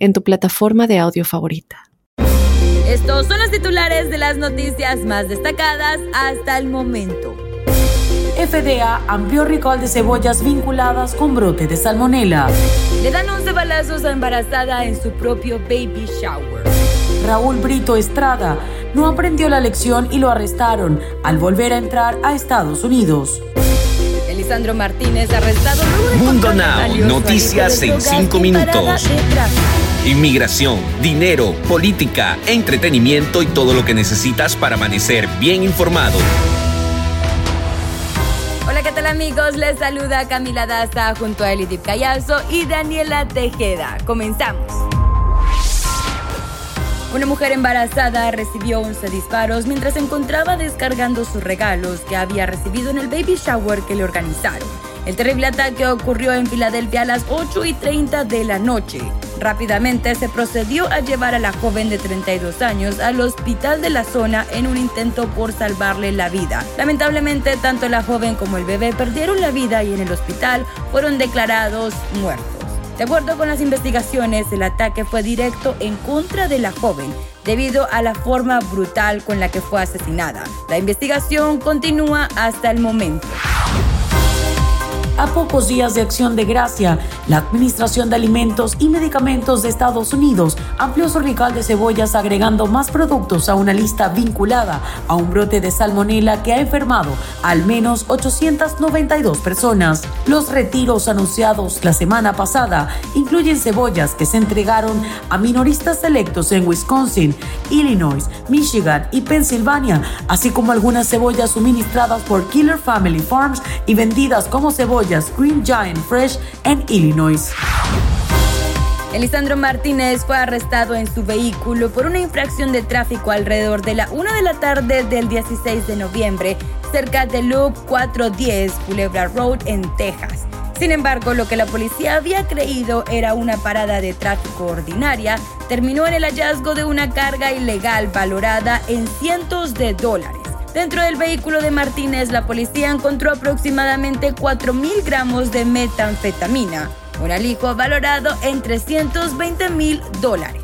en tu plataforma de audio favorita. Estos son los titulares de las noticias más destacadas hasta el momento. FDA amplió recall de cebollas vinculadas con brote de salmonela. Le dan 11 balazos a embarazada en su propio baby shower. Raúl Brito Estrada no aprendió la lección y lo arrestaron al volver a entrar a Estados Unidos. Elisandro Martínez arrestado Mundo Now, noticias en 5 minutos. Inmigración, dinero, política, entretenimiento y todo lo que necesitas para amanecer bien informado. Hola, ¿qué tal amigos? Les saluda Camila Daza junto a Elidip Callazo y Daniela Tejeda. Comenzamos. Una mujer embarazada recibió 11 disparos mientras se encontraba descargando sus regalos que había recibido en el baby shower que le organizaron. El terrible ataque ocurrió en Filadelfia a las 8 y 30 de la noche. Rápidamente se procedió a llevar a la joven de 32 años al hospital de la zona en un intento por salvarle la vida. Lamentablemente, tanto la joven como el bebé perdieron la vida y en el hospital fueron declarados muertos. De acuerdo con las investigaciones, el ataque fue directo en contra de la joven debido a la forma brutal con la que fue asesinada. La investigación continúa hasta el momento. A pocos días de acción de gracia, la Administración de Alimentos y Medicamentos de Estados Unidos amplió su rical de cebollas agregando más productos a una lista vinculada a un brote de salmonela que ha enfermado al menos 892 personas. Los retiros anunciados la semana pasada incluyen cebollas que se entregaron a minoristas selectos en Wisconsin, Illinois, Michigan y Pensilvania, así como algunas cebollas suministradas por Killer Family Farms y vendidas como cebollas Green Giant Fresh en Illinois. Elisandro Martínez fue arrestado en su vehículo por una infracción de tráfico alrededor de la 1 de la tarde del 16 de noviembre cerca de Loop 410 Culebra Road en Texas. Sin embargo, lo que la policía había creído era una parada de tráfico ordinaria terminó en el hallazgo de una carga ilegal valorada en cientos de dólares. Dentro del vehículo de Martínez, la policía encontró aproximadamente 4.000 gramos de metanfetamina, un alijo valorado en 320 mil dólares.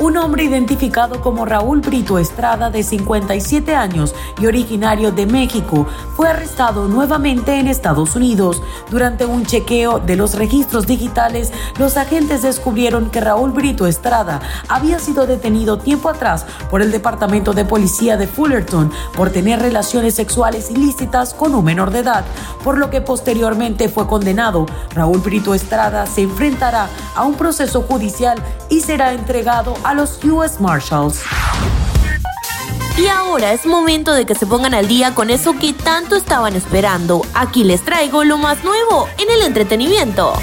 Un hombre identificado como Raúl Brito Estrada, de 57 años y originario de México, fue arrestado nuevamente en Estados Unidos. Durante un chequeo de los registros digitales, los agentes descubrieron que Raúl Brito Estrada había sido detenido tiempo atrás por el Departamento de Policía de Fullerton por tener relaciones sexuales ilícitas con un menor de edad, por lo que posteriormente fue condenado. Raúl Brito Estrada se enfrentará a un proceso judicial y será entregado a los US Marshals. Y ahora es momento de que se pongan al día con eso que tanto estaban esperando. Aquí les traigo lo más nuevo en el entretenimiento.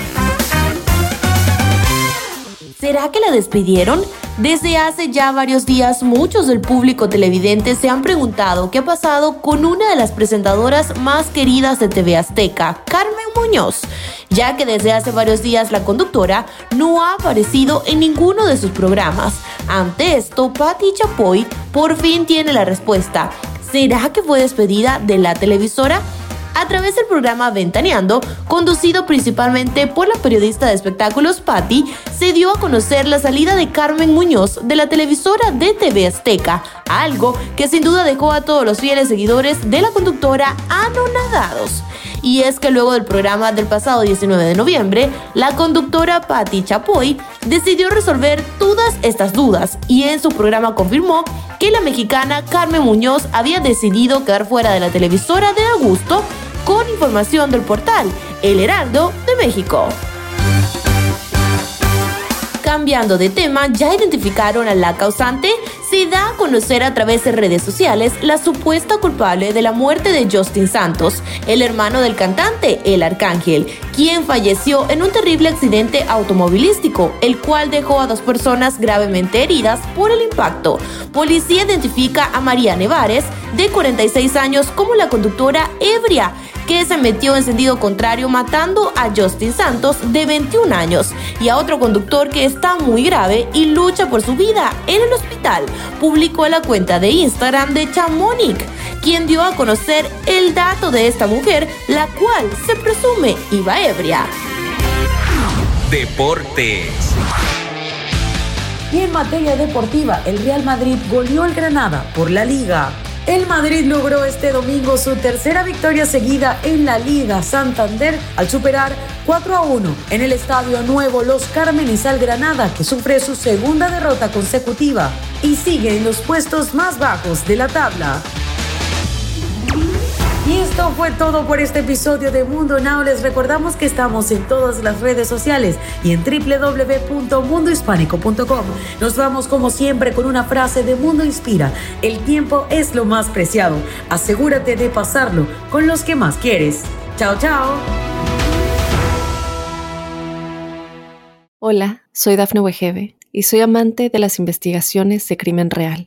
¿Será que la despidieron? Desde hace ya varios días, muchos del público televidente se han preguntado qué ha pasado con una de las presentadoras más queridas de TV Azteca, Carmen Muñoz, ya que desde hace varios días la conductora no ha aparecido en ninguno de sus programas. Ante esto, Patti Chapoy por fin tiene la respuesta. ¿Será que fue despedida de la televisora? A través del programa Ventaneando, conducido principalmente por la periodista de espectáculos Patty, se dio a conocer la salida de Carmen Muñoz de la televisora de TV Azteca, algo que sin duda dejó a todos los fieles seguidores de la conductora anonadados. Y es que luego del programa del pasado 19 de noviembre, la conductora Patti Chapoy decidió resolver todas estas dudas y en su programa confirmó que la mexicana Carmen Muñoz había decidido quedar fuera de la televisora de Augusto con información del portal El Heraldo de México. Cambiando de tema, ¿ya identificaron a la causante? Se da a conocer a través de redes sociales la supuesta culpable de la muerte de Justin Santos, el hermano del cantante, el Arcángel, quien falleció en un terrible accidente automovilístico, el cual dejó a dos personas gravemente heridas por el impacto. Policía identifica a María Nevares, de 46 años, como la conductora ebria que se metió en sentido contrario matando a Justin Santos de 21 años y a otro conductor que está muy grave y lucha por su vida en el hospital, publicó la cuenta de Instagram de Chamonic, quien dio a conocer el dato de esta mujer, la cual se presume iba ebria. Deportes. Y en materia deportiva, el Real Madrid goleó al Granada por la liga. El Madrid logró este domingo su tercera victoria seguida en la Liga Santander al superar 4 a 1 en el Estadio Nuevo Los Cármenes al Granada, que sufre su segunda derrota consecutiva y sigue en los puestos más bajos de la tabla. Y esto fue todo por este episodio de Mundo Now. Les recordamos que estamos en todas las redes sociales y en www.mundohispánico.com. Nos vamos como siempre con una frase de Mundo Inspira. El tiempo es lo más preciado. Asegúrate de pasarlo con los que más quieres. Chao, chao. Hola, soy Dafne Wegebe y soy amante de las investigaciones de crimen real.